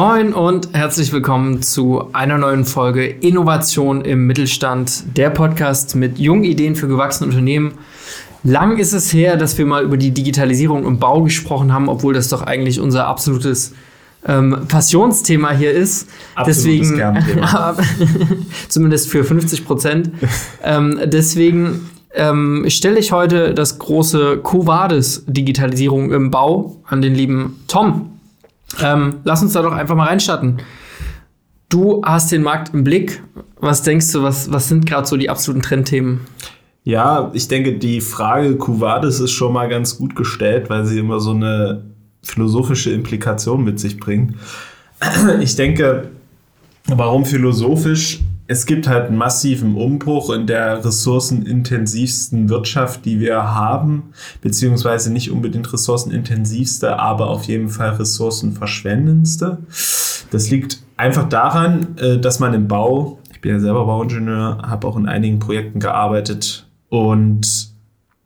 Moin und herzlich willkommen zu einer neuen Folge Innovation im Mittelstand, der Podcast mit jungen Ideen für gewachsene Unternehmen. Lang ist es her, dass wir mal über die Digitalisierung im Bau gesprochen haben, obwohl das doch eigentlich unser absolutes ähm, Passionsthema hier ist. Absolutes deswegen, zumindest für 50 Prozent. ähm, deswegen ähm, stelle ich heute das große Covades Digitalisierung im Bau an den lieben Tom. Ähm, lass uns da doch einfach mal reinstarten. Du hast den Markt im Blick. Was denkst du, was, was sind gerade so die absoluten Trendthemen? Ja, ich denke, die Frage Cuvades ist schon mal ganz gut gestellt, weil sie immer so eine philosophische Implikation mit sich bringt. Ich denke, warum philosophisch? Es gibt halt einen massiven Umbruch in der ressourcenintensivsten Wirtschaft, die wir haben, beziehungsweise nicht unbedingt ressourcenintensivste, aber auf jeden Fall ressourcenverschwendendste. Das liegt einfach daran, äh, dass man im Bau, ich bin ja selber Bauingenieur, habe auch in einigen Projekten gearbeitet und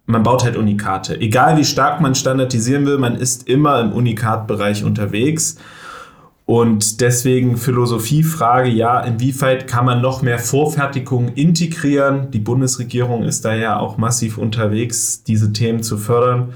man baut halt Unikate. Egal wie stark man standardisieren will, man ist immer im Unikatbereich unterwegs. Und deswegen Philosophiefrage, ja, inwieweit kann man noch mehr Vorfertigung integrieren? Die Bundesregierung ist da ja auch massiv unterwegs, diese Themen zu fördern.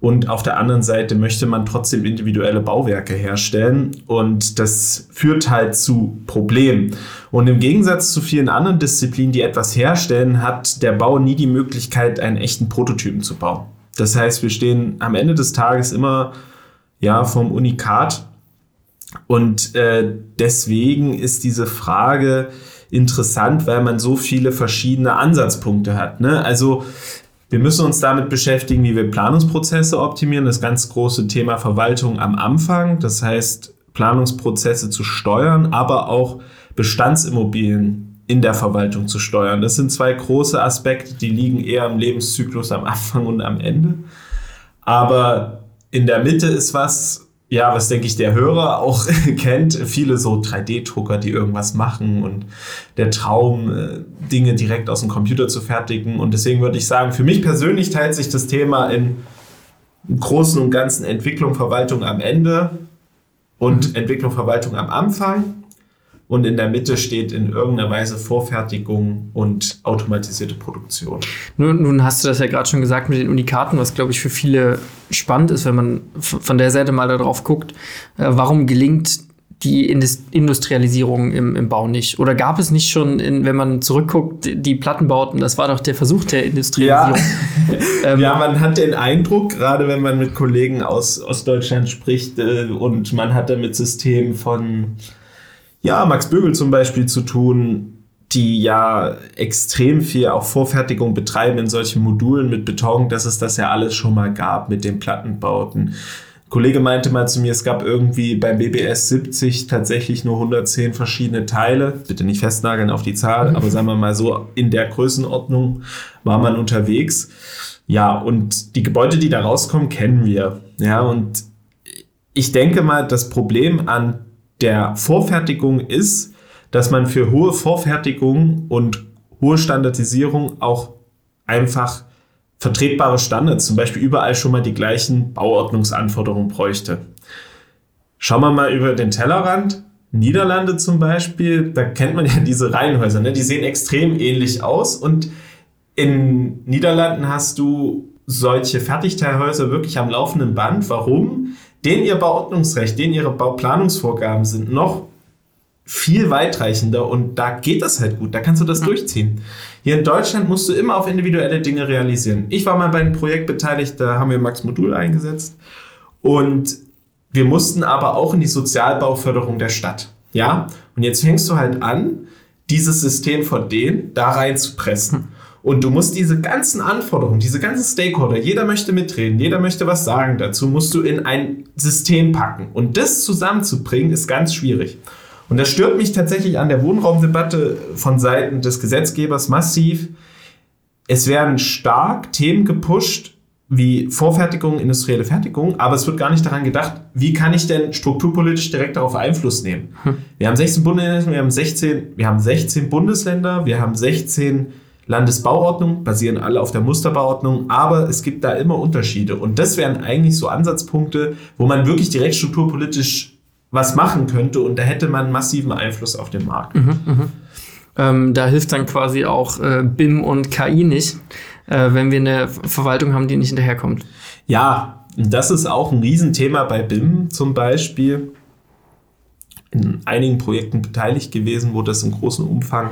Und auf der anderen Seite möchte man trotzdem individuelle Bauwerke herstellen. Und das führt halt zu Problemen. Und im Gegensatz zu vielen anderen Disziplinen, die etwas herstellen, hat der Bau nie die Möglichkeit, einen echten Prototypen zu bauen. Das heißt, wir stehen am Ende des Tages immer ja, vom Unikat und äh, deswegen ist diese Frage interessant, weil man so viele verschiedene Ansatzpunkte hat. Ne? Also wir müssen uns damit beschäftigen, wie wir Planungsprozesse optimieren. Das ganz große Thema Verwaltung am Anfang. Das heißt, Planungsprozesse zu steuern, aber auch Bestandsimmobilien in der Verwaltung zu steuern. Das sind zwei große Aspekte, die liegen eher im Lebenszyklus am Anfang und am Ende. Aber in der Mitte ist was, ja, was denke ich, der Hörer auch kennt, viele so 3D-Drucker, die irgendwas machen und der Traum, äh, Dinge direkt aus dem Computer zu fertigen. Und deswegen würde ich sagen, für mich persönlich teilt sich das Thema in Großen und Ganzen Entwicklung, Verwaltung am Ende und mhm. Entwicklung, Verwaltung am Anfang und in der Mitte steht in irgendeiner Weise Vorfertigung und automatisierte Produktion. Nun, nun hast du das ja gerade schon gesagt mit den Unikaten, was glaube ich für viele spannend ist, wenn man von der Seite mal darauf guckt, äh, warum gelingt die Industrialisierung im, im Bau nicht? Oder gab es nicht schon, in, wenn man zurückguckt, die Plattenbauten, das war doch der Versuch der Industrialisierung. Ja, ähm, ja man hat den Eindruck, gerade wenn man mit Kollegen aus Ostdeutschland spricht äh, und man hat damit Systemen von ja, Max Bögel zum Beispiel zu tun, die ja extrem viel auch Vorfertigung betreiben in solchen Modulen mit Beton, dass es das ja alles schon mal gab mit den Plattenbauten. Ein Kollege meinte mal zu mir, es gab irgendwie beim BBS 70 tatsächlich nur 110 verschiedene Teile. Bitte nicht festnageln auf die Zahl, aber sagen wir mal so, in der Größenordnung war man unterwegs. Ja, und die Gebäude, die da rauskommen, kennen wir. Ja, und ich denke mal, das Problem an der Vorfertigung ist, dass man für hohe Vorfertigung und hohe Standardisierung auch einfach vertretbare Standards, zum Beispiel überall schon mal die gleichen Bauordnungsanforderungen bräuchte. Schauen wir mal über den Tellerrand. Niederlande zum Beispiel, da kennt man ja diese Reihenhäuser, ne? die sehen extrem ähnlich aus und in Niederlanden hast du solche Fertigteilhäuser wirklich am laufenden Band. Warum? Den ihr Bauordnungsrecht, den ihre Bauplanungsvorgaben sind noch viel weitreichender und da geht das halt gut, da kannst du das durchziehen. Hier in Deutschland musst du immer auf individuelle Dinge realisieren. Ich war mal bei einem Projekt beteiligt, da haben wir Max Modul eingesetzt und wir mussten aber auch in die Sozialbauförderung der Stadt. Ja, und jetzt fängst du halt an, dieses System von denen da rein zu pressen. Und du musst diese ganzen Anforderungen, diese ganzen Stakeholder, jeder möchte mitreden, jeder möchte was sagen dazu, musst du in ein System packen. Und das zusammenzubringen, ist ganz schwierig. Und das stört mich tatsächlich an der Wohnraumdebatte von Seiten des Gesetzgebers massiv. Es werden stark Themen gepusht, wie Vorfertigung, industrielle Fertigung, aber es wird gar nicht daran gedacht, wie kann ich denn strukturpolitisch direkt darauf Einfluss nehmen. Hm. Wir haben 16 Bundesländer, wir haben 16, wir haben 16 Bundesländer, wir haben 16 Landesbauordnung, basieren alle auf der Musterbauordnung, aber es gibt da immer Unterschiede. Und das wären eigentlich so Ansatzpunkte, wo man wirklich direkt strukturpolitisch was machen könnte und da hätte man massiven Einfluss auf den Markt. Mhm, mh. ähm, da hilft dann quasi auch äh, BIM und KI nicht, äh, wenn wir eine Verwaltung haben, die nicht hinterherkommt. Ja, das ist auch ein Riesenthema bei BIM zum Beispiel. In einigen Projekten beteiligt gewesen, wo das im großen Umfang,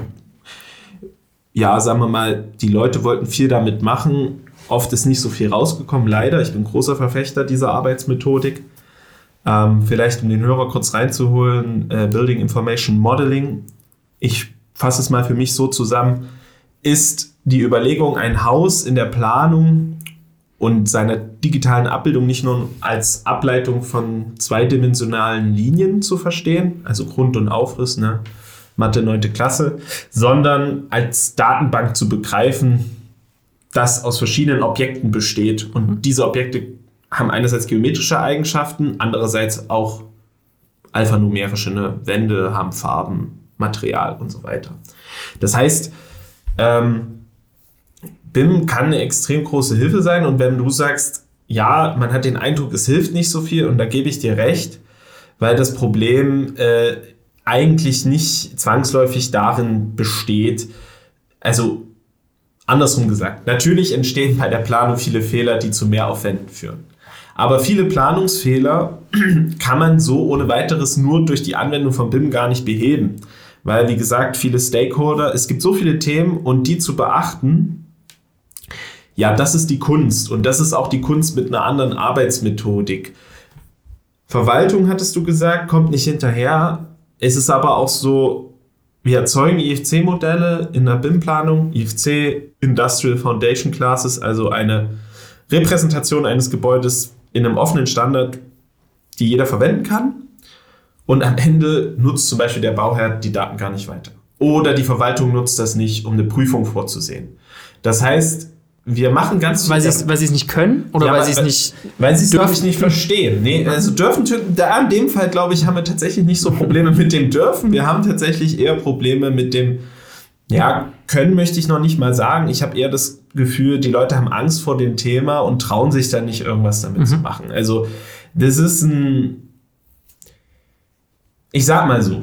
ja, sagen wir mal, die Leute wollten viel damit machen. Oft ist nicht so viel rausgekommen, leider. Ich bin großer Verfechter dieser Arbeitsmethodik. Ähm, vielleicht um den Hörer kurz reinzuholen, äh, Building Information Modeling. Ich fasse es mal für mich so zusammen, ist die Überlegung, ein Haus in der Planung und seiner digitalen Abbildung nicht nur als Ableitung von zweidimensionalen Linien zu verstehen, also Grund- und Aufriss, ne? Mathe 9. Klasse, sondern als Datenbank zu begreifen, das aus verschiedenen Objekten besteht. Und diese Objekte haben einerseits geometrische Eigenschaften, andererseits auch alphanumerische ne? Wände, haben Farben, Material und so weiter. Das heißt, ähm, BIM kann eine extrem große Hilfe sein und wenn du sagst, ja, man hat den Eindruck, es hilft nicht so viel und da gebe ich dir recht, weil das Problem äh, eigentlich nicht zwangsläufig darin besteht, also andersrum gesagt, natürlich entstehen bei der Planung viele Fehler, die zu Mehraufwänden führen. Aber viele Planungsfehler kann man so ohne weiteres nur durch die Anwendung von BIM gar nicht beheben. Weil, wie gesagt, viele Stakeholder, es gibt so viele Themen und die zu beachten, ja, das ist die Kunst und das ist auch die Kunst mit einer anderen Arbeitsmethodik. Verwaltung, hattest du gesagt, kommt nicht hinterher. Es ist aber auch so, wir erzeugen IFC-Modelle in der BIM-Planung, IFC Industrial Foundation Classes, also eine Repräsentation eines Gebäudes in einem offenen Standard, die jeder verwenden kann. Und am Ende nutzt zum Beispiel der Bauherr die Daten gar nicht weiter. Oder die Verwaltung nutzt das nicht, um eine Prüfung vorzusehen. Das heißt, wir machen ganz weil sie weil sie es nicht können oder ja, weil sie es nicht weil sie es glaube ich nicht verstehen. Nee also dürfen da in dem Fall glaube ich haben wir tatsächlich nicht so Probleme mit dem dürfen. Wir haben tatsächlich eher Probleme mit dem ja können möchte ich noch nicht mal sagen. Ich habe eher das Gefühl die Leute haben Angst vor dem Thema und trauen sich dann nicht irgendwas damit mhm. zu machen. Also das ist ein ich sag mal so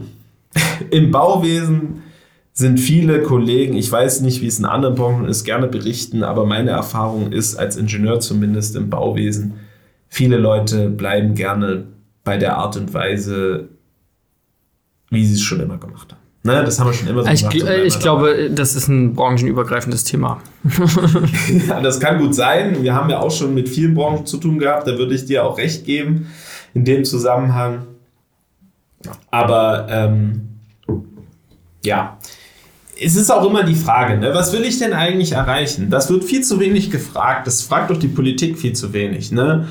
im Bauwesen sind viele Kollegen, ich weiß nicht, wie es in anderen Branchen ist, gerne berichten, aber meine Erfahrung ist, als Ingenieur zumindest im Bauwesen, viele Leute bleiben gerne bei der Art und Weise, wie sie es schon immer gemacht haben. Ne, das haben wir schon immer so ich, gemacht. Ich, ich glaube, das ist ein branchenübergreifendes Thema. ja, das kann gut sein. Wir haben ja auch schon mit vielen Branchen zu tun gehabt. Da würde ich dir auch recht geben in dem Zusammenhang. Aber ähm, ja, es ist auch immer die Frage, ne? was will ich denn eigentlich erreichen? Das wird viel zu wenig gefragt. Das fragt doch die Politik viel zu wenig. Ne?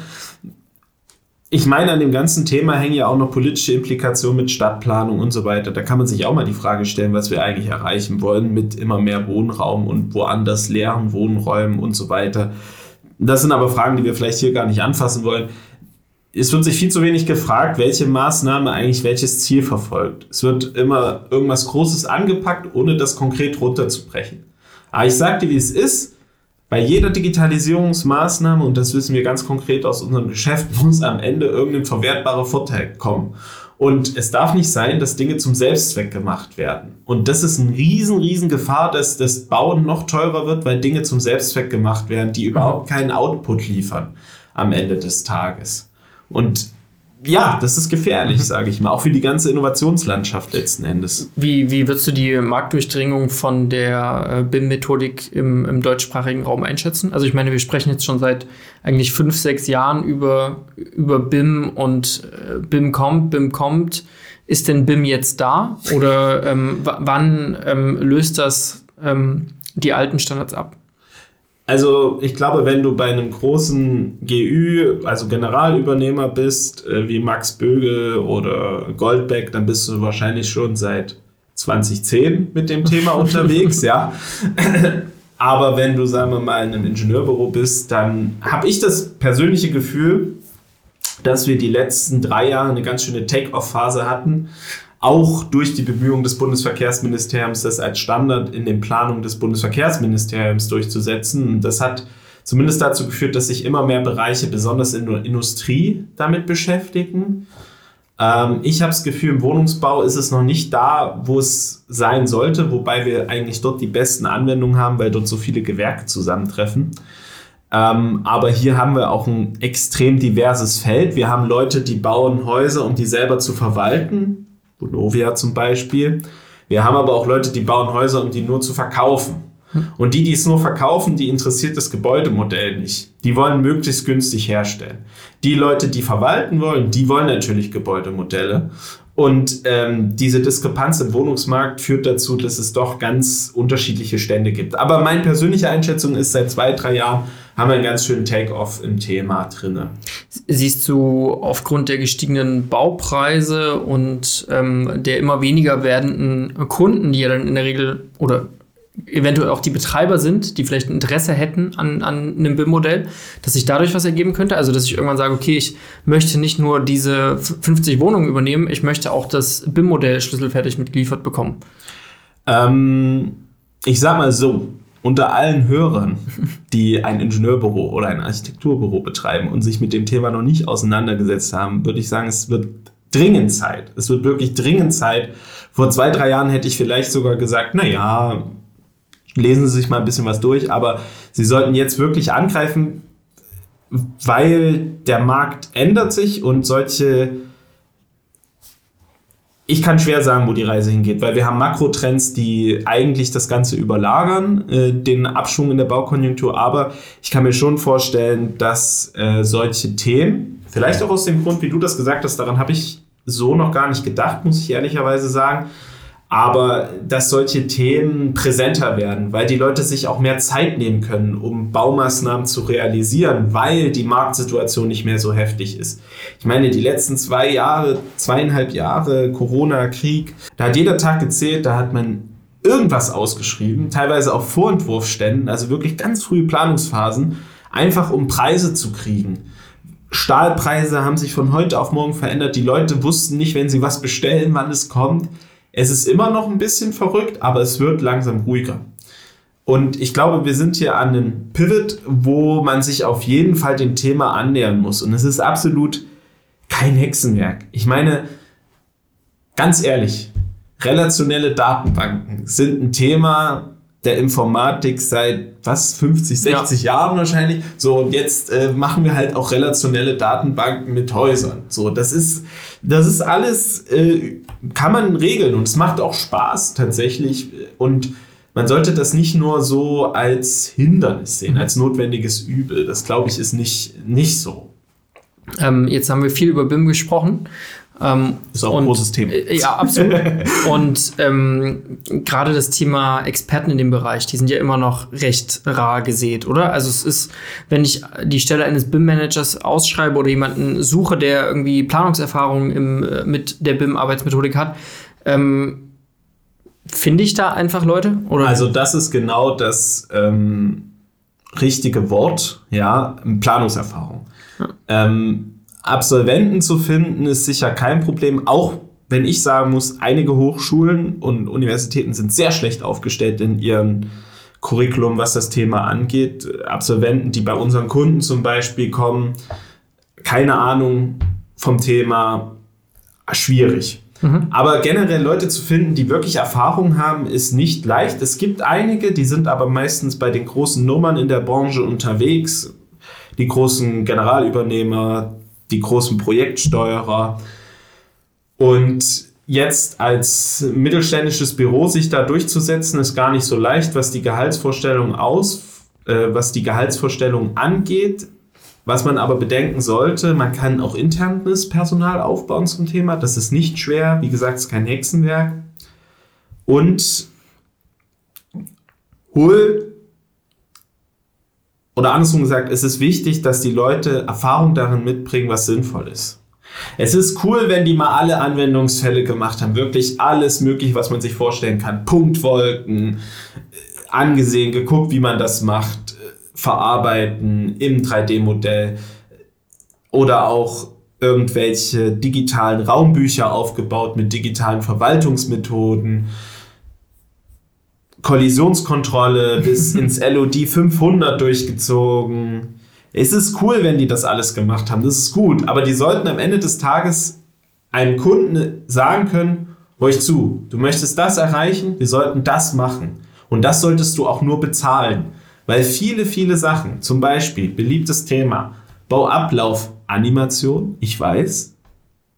Ich meine, an dem ganzen Thema hängen ja auch noch politische Implikationen mit Stadtplanung und so weiter. Da kann man sich auch mal die Frage stellen, was wir eigentlich erreichen wollen mit immer mehr Wohnraum und woanders leeren Wohnräumen und so weiter. Das sind aber Fragen, die wir vielleicht hier gar nicht anfassen wollen es wird sich viel zu wenig gefragt, welche Maßnahme eigentlich welches Ziel verfolgt. Es wird immer irgendwas Großes angepackt, ohne das konkret runterzubrechen. Aber ich dir, wie es ist. Bei jeder Digitalisierungsmaßnahme, und das wissen wir ganz konkret aus unserem Geschäft, muss am Ende irgendein verwertbarer Vorteil kommen. Und es darf nicht sein, dass Dinge zum Selbstzweck gemacht werden. Und das ist eine riesen, riesen Gefahr, dass das Bauen noch teurer wird, weil Dinge zum Selbstzweck gemacht werden, die überhaupt keinen Output liefern am Ende des Tages. Und ja, das ist gefährlich, mhm. sage ich mal, auch für die ganze Innovationslandschaft letzten Endes. Wie, wie würdest du die Marktdurchdringung von der äh, BIM-Methodik im, im deutschsprachigen Raum einschätzen? Also ich meine, wir sprechen jetzt schon seit eigentlich fünf, sechs Jahren über, über BIM und äh, BIM kommt, BIM kommt. Ist denn BIM jetzt da? Oder ähm, wann ähm, löst das ähm, die alten Standards ab? Also ich glaube, wenn du bei einem großen GÜ, also Generalübernehmer bist, äh, wie Max Böge oder Goldbeck, dann bist du wahrscheinlich schon seit 2010 mit dem Thema unterwegs, ja. Aber wenn du, sagen wir mal, in einem Ingenieurbüro bist, dann habe ich das persönliche Gefühl, dass wir die letzten drei Jahre eine ganz schöne Take-off-Phase hatten auch durch die Bemühungen des Bundesverkehrsministeriums, das als Standard in den Planungen des Bundesverkehrsministeriums durchzusetzen. Das hat zumindest dazu geführt, dass sich immer mehr Bereiche, besonders in der Industrie, damit beschäftigen. Ähm, ich habe das Gefühl, im Wohnungsbau ist es noch nicht da, wo es sein sollte, wobei wir eigentlich dort die besten Anwendungen haben, weil dort so viele Gewerke zusammentreffen. Ähm, aber hier haben wir auch ein extrem diverses Feld. Wir haben Leute, die bauen Häuser, um die selber zu verwalten. Bonovia zum Beispiel. Wir haben aber auch Leute, die bauen Häuser, um die nur zu verkaufen. Und die, die es nur verkaufen, die interessiert das Gebäudemodell nicht. Die wollen möglichst günstig herstellen. Die Leute, die verwalten wollen, die wollen natürlich Gebäudemodelle. Und ähm, diese Diskrepanz im Wohnungsmarkt führt dazu, dass es doch ganz unterschiedliche Stände gibt. Aber meine persönliche Einschätzung ist, seit zwei, drei Jahren haben wir einen ganz schönen Take-off im Thema drin. Siehst du aufgrund der gestiegenen Baupreise und ähm, der immer weniger werdenden Kunden, die ja dann in der Regel oder eventuell auch die Betreiber sind, die vielleicht ein Interesse hätten an, an einem BIM-Modell, dass sich dadurch was ergeben könnte? Also, dass ich irgendwann sage, okay, ich möchte nicht nur diese 50 Wohnungen übernehmen, ich möchte auch das BIM-Modell schlüsselfertig mitgeliefert bekommen. Ähm, ich sag mal so, unter allen Hörern, die ein Ingenieurbüro oder ein Architekturbüro betreiben und sich mit dem Thema noch nicht auseinandergesetzt haben, würde ich sagen, es wird dringend Zeit. Es wird wirklich dringend Zeit. Vor zwei, drei Jahren hätte ich vielleicht sogar gesagt, na ja, lesen Sie sich mal ein bisschen was durch, aber Sie sollten jetzt wirklich angreifen, weil der Markt ändert sich und solche ich kann schwer sagen, wo die Reise hingeht, weil wir haben Makrotrends, die eigentlich das Ganze überlagern, äh, den Abschwung in der Baukonjunktur. Aber ich kann mir schon vorstellen, dass äh, solche Themen, vielleicht auch aus dem Grund, wie du das gesagt hast, daran habe ich so noch gar nicht gedacht, muss ich ehrlicherweise sagen, aber dass solche Themen präsenter werden, weil die Leute sich auch mehr Zeit nehmen können, um Baumaßnahmen zu realisieren, weil die Marktsituation nicht mehr so heftig ist. Ich meine, die letzten zwei Jahre, zweieinhalb Jahre Corona, Krieg, da hat jeder Tag gezählt, da hat man irgendwas ausgeschrieben, teilweise auch Vorentwurfständen, also wirklich ganz frühe Planungsphasen, einfach um Preise zu kriegen. Stahlpreise haben sich von heute auf morgen verändert. Die Leute wussten nicht, wenn sie was bestellen, wann es kommt. Es ist immer noch ein bisschen verrückt, aber es wird langsam ruhiger. Und ich glaube, wir sind hier an einem Pivot, wo man sich auf jeden Fall dem Thema annähern muss. Und es ist absolut kein Hexenwerk. Ich meine, ganz ehrlich, relationelle Datenbanken sind ein Thema der Informatik seit was 50, 60 ja. Jahren wahrscheinlich. So und jetzt äh, machen wir halt auch relationelle Datenbanken mit Häusern. So, das ist das ist alles äh, kann man regeln und es macht auch Spaß tatsächlich. Und man sollte das nicht nur so als Hindernis sehen, als notwendiges Übel. Das glaube ich ist nicht, nicht so. Ähm, jetzt haben wir viel über BIM gesprochen. Ähm, ist auch und, ein großes Thema. Äh, ja, absolut. und ähm, gerade das Thema Experten in dem Bereich, die sind ja immer noch recht rar gesät, oder? Also es ist, wenn ich die Stelle eines BIM-Managers ausschreibe oder jemanden suche, der irgendwie Planungserfahrung im, äh, mit der BIM-Arbeitsmethodik hat, ähm, finde ich da einfach Leute? Oder? Also das ist genau das ähm, richtige Wort, ja, Planungserfahrung. Ja. Ähm, Absolventen zu finden, ist sicher kein Problem. Auch wenn ich sagen muss, einige Hochschulen und Universitäten sind sehr schlecht aufgestellt in ihrem Curriculum, was das Thema angeht. Absolventen, die bei unseren Kunden zum Beispiel kommen, keine Ahnung vom Thema, schwierig. Mhm. Aber generell Leute zu finden, die wirklich Erfahrung haben, ist nicht leicht. Es gibt einige, die sind aber meistens bei den großen Nummern in der Branche unterwegs. Die großen Generalübernehmer, die großen Projektsteuerer. Und jetzt als mittelständisches Büro sich da durchzusetzen, ist gar nicht so leicht, was die Gehaltsvorstellung aus, äh, was die Gehaltsvorstellung angeht. Was man aber bedenken sollte, man kann auch internes Personal aufbauen zum Thema. Das ist nicht schwer. Wie gesagt, es ist kein Hexenwerk. Und hol oder andersrum gesagt, es ist wichtig, dass die Leute Erfahrung darin mitbringen, was sinnvoll ist. Es ist cool, wenn die mal alle Anwendungsfälle gemacht haben, wirklich alles mögliche, was man sich vorstellen kann. Punktwolken, äh, angesehen, geguckt, wie man das macht, äh, verarbeiten im 3D-Modell oder auch irgendwelche digitalen Raumbücher aufgebaut mit digitalen Verwaltungsmethoden Kollisionskontrolle bis ins LOD 500 durchgezogen. Es ist cool, wenn die das alles gemacht haben, das ist gut, aber die sollten am Ende des Tages einem Kunden sagen können, euch zu, du möchtest das erreichen, wir sollten das machen. Und das solltest du auch nur bezahlen. Weil viele, viele Sachen, zum Beispiel beliebtes Thema, Bauablauf, Animation, ich weiß,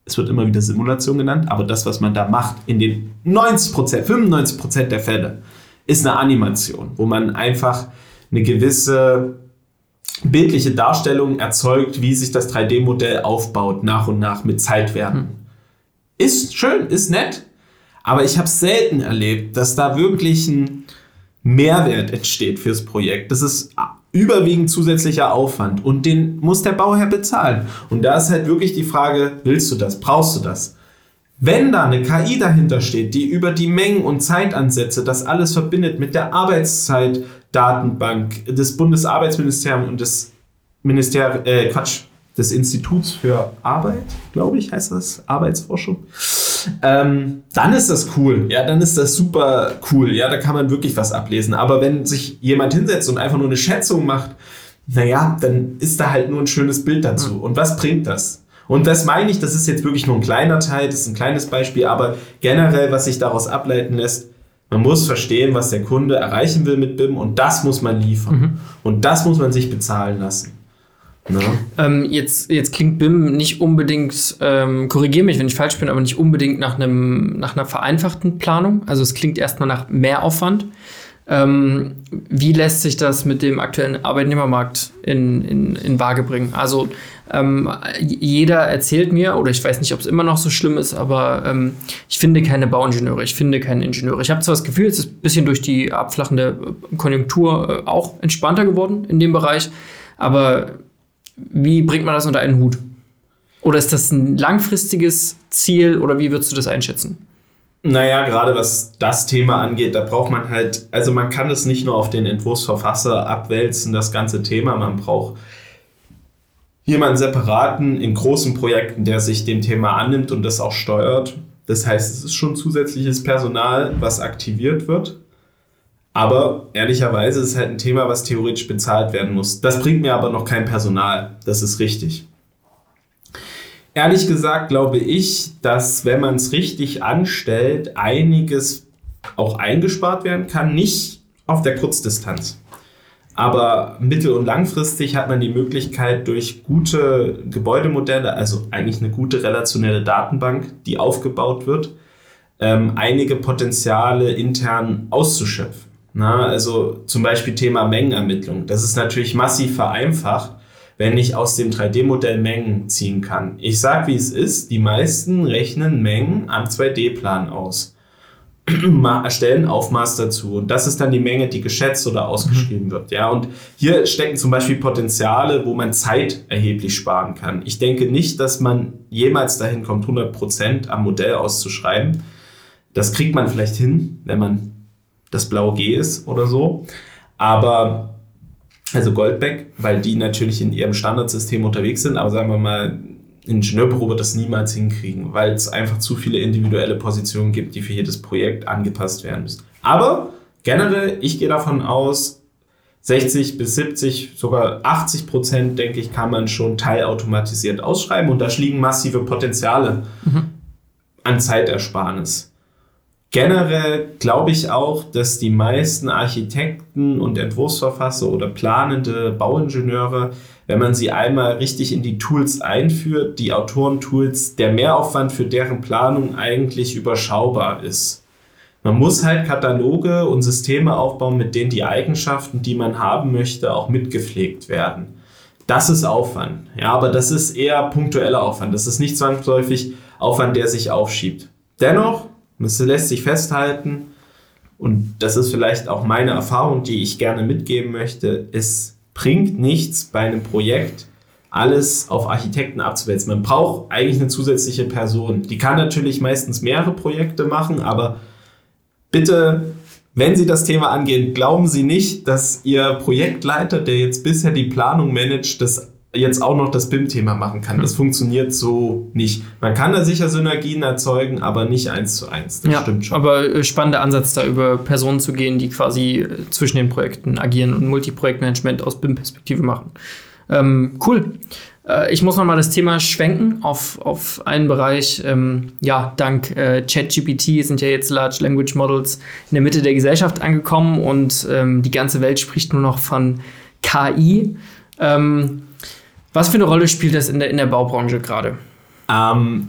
es wird immer wieder Simulation genannt, aber das, was man da macht, in den 90%, 95% der Fälle, ist eine Animation, wo man einfach eine gewisse bildliche Darstellung erzeugt, wie sich das 3D-Modell aufbaut, nach und nach mit Zeitwerten. Hm. Ist schön, ist nett, aber ich habe selten erlebt, dass da wirklich ein Mehrwert entsteht fürs Projekt. Das ist überwiegend zusätzlicher Aufwand und den muss der Bauherr bezahlen. Und da ist halt wirklich die Frage, willst du das, brauchst du das? Wenn da eine KI dahinter steht, die über die Mengen und Zeitansätze das alles verbindet mit der Arbeitszeitdatenbank des Bundesarbeitsministeriums und des Minister äh, Quatsch, des Instituts für Arbeit, glaube ich, heißt das, Arbeitsforschung, ähm, dann ist das cool. Ja, dann ist das super cool. Ja, da kann man wirklich was ablesen. Aber wenn sich jemand hinsetzt und einfach nur eine Schätzung macht, naja, dann ist da halt nur ein schönes Bild dazu. Und was bringt das? Und das meine ich, das ist jetzt wirklich nur ein kleiner Teil, das ist ein kleines Beispiel, aber generell, was sich daraus ableiten lässt, man muss verstehen, was der Kunde erreichen will mit BIM und das muss man liefern. Mhm. Und das muss man sich bezahlen lassen. Ähm, jetzt, jetzt klingt BIM nicht unbedingt, ähm, korrigiere mich, wenn ich falsch bin, aber nicht unbedingt nach, einem, nach einer vereinfachten Planung. Also es klingt erstmal nach Mehraufwand. Ähm, wie lässt sich das mit dem aktuellen Arbeitnehmermarkt in, in, in Waage bringen? Also ähm, jeder erzählt mir, oder ich weiß nicht, ob es immer noch so schlimm ist, aber ähm, ich finde keine Bauingenieure, ich finde keine Ingenieure. Ich habe zwar das Gefühl, es ist ein bisschen durch die abflachende Konjunktur äh, auch entspannter geworden in dem Bereich, aber wie bringt man das unter einen Hut? Oder ist das ein langfristiges Ziel oder wie würdest du das einschätzen? Naja, gerade was das Thema angeht, da braucht man halt, also man kann es nicht nur auf den Entwurfsverfasser abwälzen, das ganze Thema. Man braucht jemanden separaten in großen Projekten, der sich dem Thema annimmt und das auch steuert. Das heißt, es ist schon zusätzliches Personal, was aktiviert wird. Aber ehrlicherweise ist es halt ein Thema, was theoretisch bezahlt werden muss. Das bringt mir aber noch kein Personal. Das ist richtig. Ehrlich gesagt glaube ich, dass wenn man es richtig anstellt, einiges auch eingespart werden kann. Nicht auf der Kurzdistanz. Aber mittel- und langfristig hat man die Möglichkeit, durch gute Gebäudemodelle, also eigentlich eine gute relationelle Datenbank, die aufgebaut wird, ähm, einige Potenziale intern auszuschöpfen. Na, also zum Beispiel Thema Mengenermittlung. Das ist natürlich massiv vereinfacht, wenn ich aus dem 3D-Modell Mengen ziehen kann. Ich sage, wie es ist, die meisten rechnen Mengen am 2D-Plan aus, erstellen Aufmaß dazu. Und das ist dann die Menge, die geschätzt oder ausgeschrieben mhm. wird. Ja, und hier stecken zum Beispiel Potenziale, wo man Zeit erheblich sparen kann. Ich denke nicht, dass man jemals dahin kommt, 100 Prozent am Modell auszuschreiben. Das kriegt man vielleicht hin, wenn man das blaue G ist oder so. Aber, also Goldbeck, weil die natürlich in ihrem Standardsystem unterwegs sind, aber sagen wir mal, Ingenieurbüro wird das niemals hinkriegen, weil es einfach zu viele individuelle Positionen gibt, die für jedes Projekt angepasst werden müssen. Aber generell, ich gehe davon aus, 60 bis 70, sogar 80 Prozent, denke ich, kann man schon teilautomatisiert ausschreiben und da liegen massive Potenziale mhm. an Zeitersparnis. Generell glaube ich auch, dass die meisten Architekten und Entwurfsverfasser oder planende Bauingenieure, wenn man sie einmal richtig in die Tools einführt, die Autorentools, der Mehraufwand für deren Planung eigentlich überschaubar ist. Man muss halt Kataloge und Systeme aufbauen, mit denen die Eigenschaften, die man haben möchte, auch mitgepflegt werden. Das ist Aufwand. Ja, aber das ist eher punktueller Aufwand. Das ist nicht zwangsläufig Aufwand, der sich aufschiebt. Dennoch es lässt sich festhalten, und das ist vielleicht auch meine Erfahrung, die ich gerne mitgeben möchte, es bringt nichts bei einem Projekt, alles auf Architekten abzuwälzen. Man braucht eigentlich eine zusätzliche Person. Die kann natürlich meistens mehrere Projekte machen, aber bitte, wenn Sie das Thema angehen, glauben Sie nicht, dass Ihr Projektleiter, der jetzt bisher die Planung managt, das jetzt auch noch das BIM-Thema machen kann. Das hm. funktioniert so nicht. Man kann da sicher Synergien erzeugen, aber nicht eins zu eins. Das ja, stimmt schon. Aber äh, spannender Ansatz, da über Personen zu gehen, die quasi äh, zwischen den Projekten agieren und Multiprojektmanagement aus BIM-Perspektive machen. Ähm, cool. Äh, ich muss noch mal das Thema schwenken auf, auf einen Bereich. Ähm, ja, dank äh, ChatGPT sind ja jetzt Large Language Models in der Mitte der Gesellschaft angekommen und ähm, die ganze Welt spricht nur noch von KI. Ähm, was für eine Rolle spielt das in der, in der Baubranche gerade? Ähm,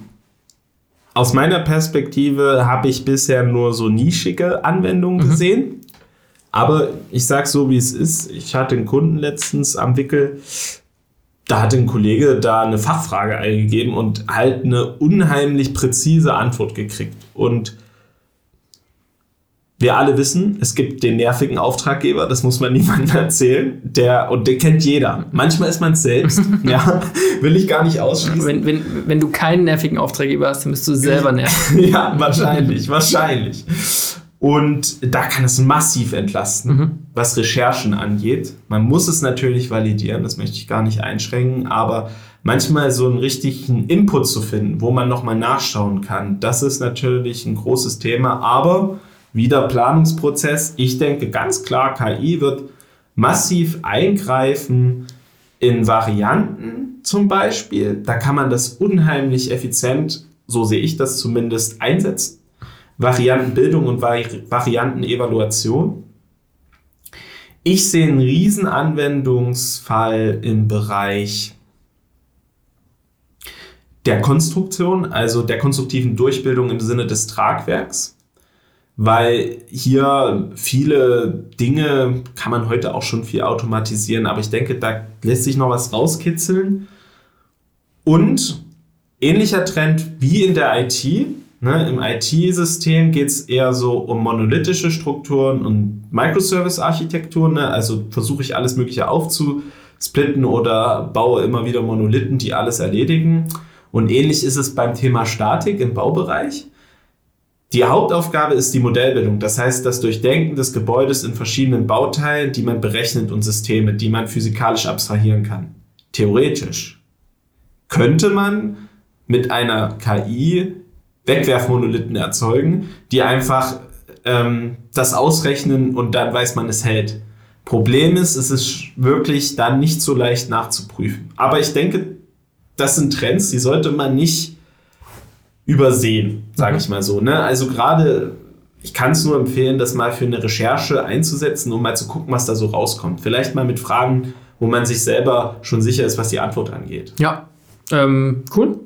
aus meiner Perspektive habe ich bisher nur so nischige Anwendungen mhm. gesehen. Aber ich sage so, wie es ist. Ich hatte einen Kunden letztens am Wickel, da hat ein Kollege da eine Fachfrage eingegeben und halt eine unheimlich präzise Antwort gekriegt. Und wir alle wissen, es gibt den nervigen Auftraggeber, das muss man niemandem erzählen, der, und den kennt jeder. Manchmal ist man es selbst, ja, will ich gar nicht ausschließen. Wenn, wenn, wenn du keinen nervigen Auftraggeber hast, dann bist du selber nervig. ja, wahrscheinlich, wahrscheinlich. Und da kann es massiv entlasten, mhm. was Recherchen angeht. Man muss es natürlich validieren, das möchte ich gar nicht einschränken, aber manchmal so einen richtigen Input zu finden, wo man nochmal nachschauen kann, das ist natürlich ein großes Thema, aber wieder Planungsprozess. Ich denke ganz klar, KI wird massiv eingreifen in Varianten zum Beispiel. Da kann man das unheimlich effizient, so sehe ich das zumindest, einsetzen. Variantenbildung und Vari Variantenevaluation. Ich sehe einen riesen Anwendungsfall im Bereich der Konstruktion, also der konstruktiven Durchbildung im Sinne des Tragwerks weil hier viele Dinge kann man heute auch schon viel automatisieren, aber ich denke, da lässt sich noch was rauskitzeln. Und ähnlicher Trend wie in der IT. Ne, Im IT-System geht es eher so um monolithische Strukturen und Microservice-Architekturen. Ne? Also versuche ich alles Mögliche aufzusplitten oder baue immer wieder Monolithen, die alles erledigen. Und ähnlich ist es beim Thema Statik im Baubereich. Die Hauptaufgabe ist die Modellbildung, das heißt das Durchdenken des Gebäudes in verschiedenen Bauteilen, die man berechnet und Systeme, die man physikalisch abstrahieren kann. Theoretisch könnte man mit einer KI Wegwerfmonolithen erzeugen, die einfach ähm, das ausrechnen und dann weiß man, es hält. Problem ist, es ist wirklich dann nicht so leicht nachzuprüfen. Aber ich denke, das sind Trends, die sollte man nicht übersehen, sage mhm. ich mal so. Ne? Also gerade, ich kann es nur empfehlen, das mal für eine Recherche einzusetzen, um mal zu gucken, was da so rauskommt. Vielleicht mal mit Fragen, wo man sich selber schon sicher ist, was die Antwort angeht. Ja, ähm, cool.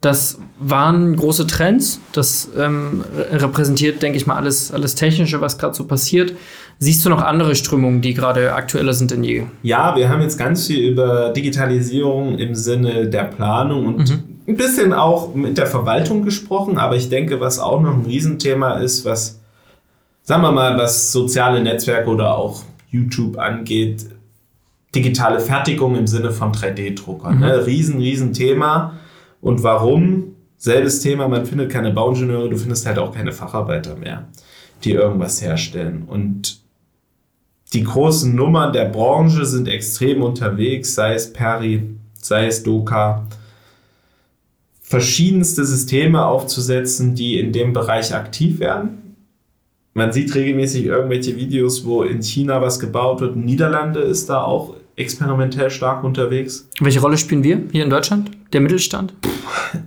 Das waren große Trends. Das ähm, repräsentiert, denke ich mal, alles, alles Technische, was gerade so passiert. Siehst du noch andere Strömungen, die gerade aktueller sind denn je? Ja, wir haben jetzt ganz viel über Digitalisierung im Sinne der Planung und mhm ein bisschen auch mit der Verwaltung gesprochen, aber ich denke, was auch noch ein Riesenthema ist, was, sagen wir mal, was soziale Netzwerke oder auch YouTube angeht, digitale Fertigung im Sinne von 3D-Druckern. Mhm. Ne? Riesen, riesen Thema. Und warum? Selbes Thema, man findet keine Bauingenieure, du findest halt auch keine Facharbeiter mehr, die irgendwas herstellen. Und die großen Nummern der Branche sind extrem unterwegs, sei es Peri, sei es Doka verschiedenste Systeme aufzusetzen, die in dem Bereich aktiv werden. Man sieht regelmäßig irgendwelche Videos, wo in China was gebaut wird. Niederlande ist da auch experimentell stark unterwegs. Welche Rolle spielen wir hier in Deutschland? Der Mittelstand?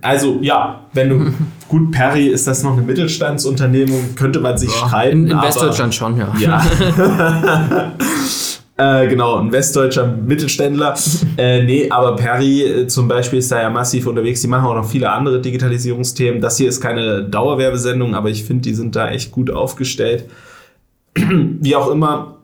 Also ja, wenn du gut Perry ist das noch eine Mittelstandsunternehmung, könnte man sich ja, streiten. In, in Westdeutschland schon, ja. Ja. Äh, genau, ein westdeutscher Mittelständler. äh, nee, aber Perry äh, zum Beispiel ist da ja massiv unterwegs. Die machen auch noch viele andere Digitalisierungsthemen. Das hier ist keine Dauerwerbesendung, aber ich finde, die sind da echt gut aufgestellt. Wie auch immer,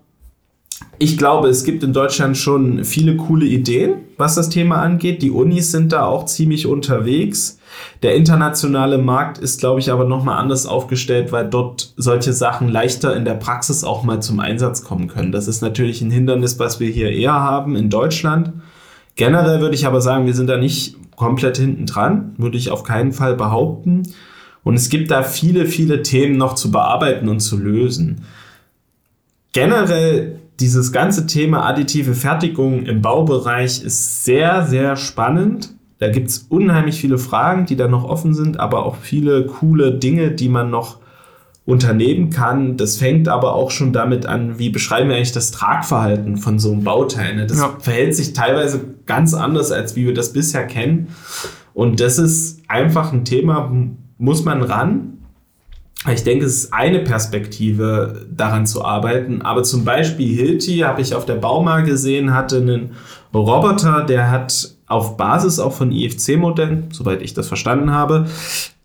ich glaube, es gibt in Deutschland schon viele coole Ideen, was das Thema angeht. Die Unis sind da auch ziemlich unterwegs. Der internationale Markt ist, glaube ich, aber nochmal anders aufgestellt, weil dort solche Sachen leichter in der Praxis auch mal zum Einsatz kommen können. Das ist natürlich ein Hindernis, was wir hier eher haben in Deutschland. Generell würde ich aber sagen, wir sind da nicht komplett hinten dran, würde ich auf keinen Fall behaupten. Und es gibt da viele, viele Themen noch zu bearbeiten und zu lösen. Generell dieses ganze Thema additive Fertigung im Baubereich ist sehr, sehr spannend. Da gibt es unheimlich viele Fragen, die da noch offen sind, aber auch viele coole Dinge, die man noch unternehmen kann. Das fängt aber auch schon damit an, wie beschreiben wir eigentlich das Tragverhalten von so einem Bauteil. Ne? Das ja. verhält sich teilweise ganz anders, als wie wir das bisher kennen. Und das ist einfach ein Thema, muss man ran. Ich denke, es ist eine Perspektive, daran zu arbeiten. Aber zum Beispiel Hilti, habe ich auf der Bauma gesehen, hatte einen Roboter, der hat auf Basis auch von IFC-Modellen, soweit ich das verstanden habe,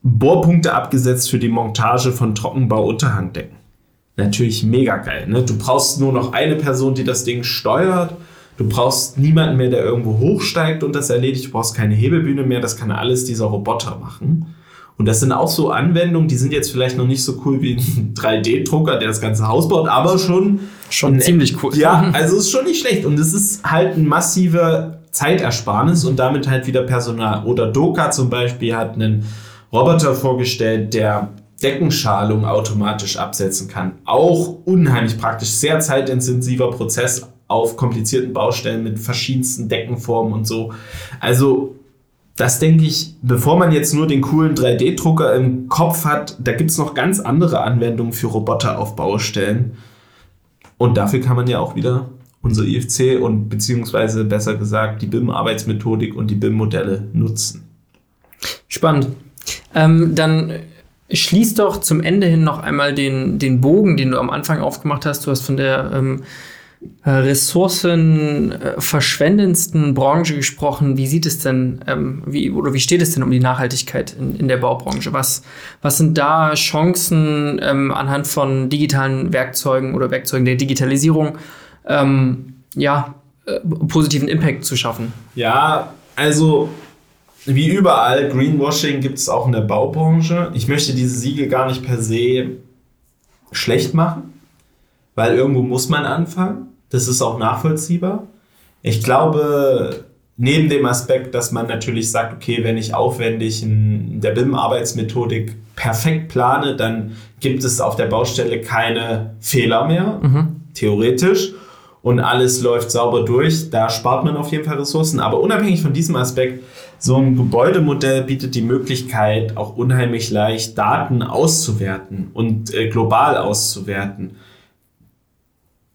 Bohrpunkte abgesetzt für die Montage von Trockenbau-Unterhangdecken. Natürlich mega geil. Ne? Du brauchst nur noch eine Person, die das Ding steuert. Du brauchst niemanden mehr, der irgendwo hochsteigt und das erledigt. Du brauchst keine Hebelbühne mehr. Das kann alles dieser Roboter machen. Und das sind auch so Anwendungen, die sind jetzt vielleicht noch nicht so cool wie ein 3D-Drucker, der das ganze Haus baut, aber schon. Schon ziemlich cool. Ja, also ist schon nicht schlecht. Und es ist halt ein massiver Zeitersparnis und damit halt wieder Personal. Oder Doka zum Beispiel hat einen Roboter vorgestellt, der Deckenschalung automatisch absetzen kann. Auch unheimlich praktisch, sehr zeitintensiver Prozess auf komplizierten Baustellen mit verschiedensten Deckenformen und so. Also das denke ich, bevor man jetzt nur den coolen 3D-Drucker im Kopf hat, da gibt es noch ganz andere Anwendungen für Roboter auf Baustellen. Und dafür kann man ja auch wieder unser IFC und beziehungsweise besser gesagt die BIM-Arbeitsmethodik und die BIM-Modelle nutzen. Spannend. Ähm, dann schließ doch zum Ende hin noch einmal den, den Bogen, den du am Anfang aufgemacht hast. Du hast von der ähm, äh, ressourcenverschwendendsten äh, Branche gesprochen. Wie sieht es denn, ähm, wie, oder wie steht es denn um die Nachhaltigkeit in, in der Baubranche? Was, was sind da Chancen ähm, anhand von digitalen Werkzeugen oder Werkzeugen der Digitalisierung, ähm, ja, äh, positiven Impact zu schaffen? Ja, also wie überall, Greenwashing gibt es auch in der Baubranche. Ich möchte diese Siegel gar nicht per se schlecht machen, weil irgendwo muss man anfangen. Das ist auch nachvollziehbar. Ich glaube, neben dem Aspekt, dass man natürlich sagt, okay, wenn ich aufwendig in der BIM-Arbeitsmethodik perfekt plane, dann gibt es auf der Baustelle keine Fehler mehr, mhm. theoretisch. Und alles läuft sauber durch. Da spart man auf jeden Fall Ressourcen. Aber unabhängig von diesem Aspekt so ein Gebäudemodell bietet die Möglichkeit, auch unheimlich leicht Daten auszuwerten und äh, global auszuwerten.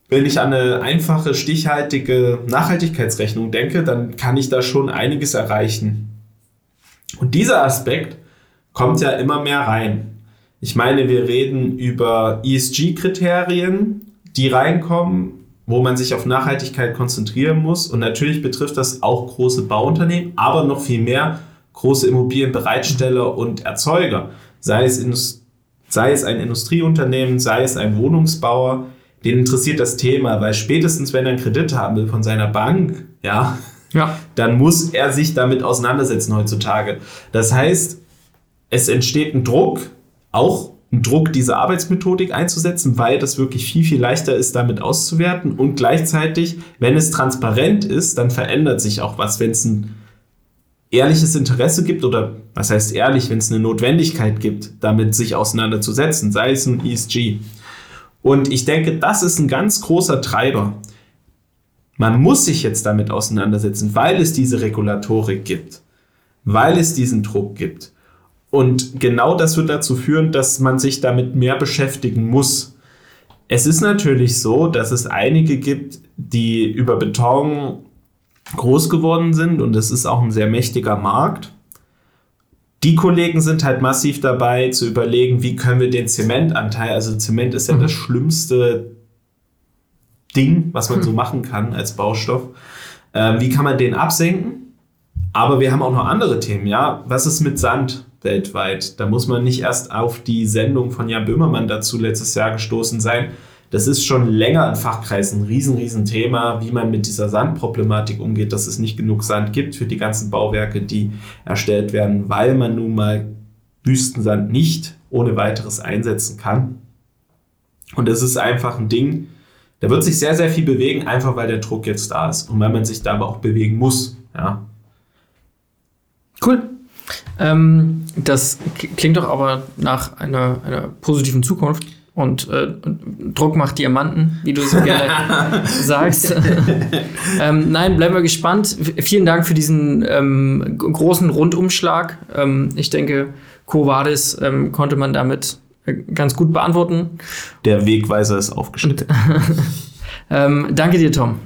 Wenn ich an eine einfache, stichhaltige Nachhaltigkeitsrechnung denke, dann kann ich da schon einiges erreichen. Und dieser Aspekt kommt ja immer mehr rein. Ich meine, wir reden über ESG-Kriterien, die reinkommen wo man sich auf Nachhaltigkeit konzentrieren muss. Und natürlich betrifft das auch große Bauunternehmen, aber noch viel mehr große Immobilienbereitsteller und Erzeuger. Sei es, sei es ein Industrieunternehmen, sei es ein Wohnungsbauer, den interessiert das Thema, weil spätestens, wenn er einen Kredit haben will von seiner Bank, ja, ja. dann muss er sich damit auseinandersetzen heutzutage. Das heißt, es entsteht ein Druck, auch einen Druck, diese Arbeitsmethodik einzusetzen, weil das wirklich viel, viel leichter ist, damit auszuwerten. Und gleichzeitig, wenn es transparent ist, dann verändert sich auch was. Wenn es ein ehrliches Interesse gibt oder was heißt ehrlich, wenn es eine Notwendigkeit gibt, damit sich auseinanderzusetzen, sei es ein ESG. Und ich denke, das ist ein ganz großer Treiber. Man muss sich jetzt damit auseinandersetzen, weil es diese Regulatorik gibt, weil es diesen Druck gibt. Und genau das wird dazu führen, dass man sich damit mehr beschäftigen muss. Es ist natürlich so, dass es einige gibt, die über Beton groß geworden sind und es ist auch ein sehr mächtiger Markt. Die Kollegen sind halt massiv dabei zu überlegen, wie können wir den Zementanteil, also Zement ist ja mhm. das schlimmste Ding, was man so machen kann als Baustoff, äh, wie kann man den absenken? Aber wir haben auch noch andere Themen, ja. Was ist mit Sand? weltweit. Da muss man nicht erst auf die Sendung von Jan Böhmermann dazu letztes Jahr gestoßen sein. Das ist schon länger in Fachkreisen ein riesen, riesen Thema, wie man mit dieser Sandproblematik umgeht, dass es nicht genug Sand gibt für die ganzen Bauwerke, die erstellt werden, weil man nun mal Wüstensand nicht ohne weiteres einsetzen kann. Und es ist einfach ein Ding, da wird sich sehr, sehr viel bewegen, einfach weil der Druck jetzt da ist und weil man sich da aber auch bewegen muss. Ja. Cool. Ähm, das klingt doch aber nach einer, einer positiven Zukunft. Und äh, Druck macht Diamanten, wie du so gerne sagst. ähm, nein, bleiben wir gespannt. Vielen Dank für diesen ähm, großen Rundumschlag. Ähm, ich denke, Co Vadis ähm, konnte man damit ganz gut beantworten. Der Wegweiser ist aufgestellt. ähm, danke dir, Tom.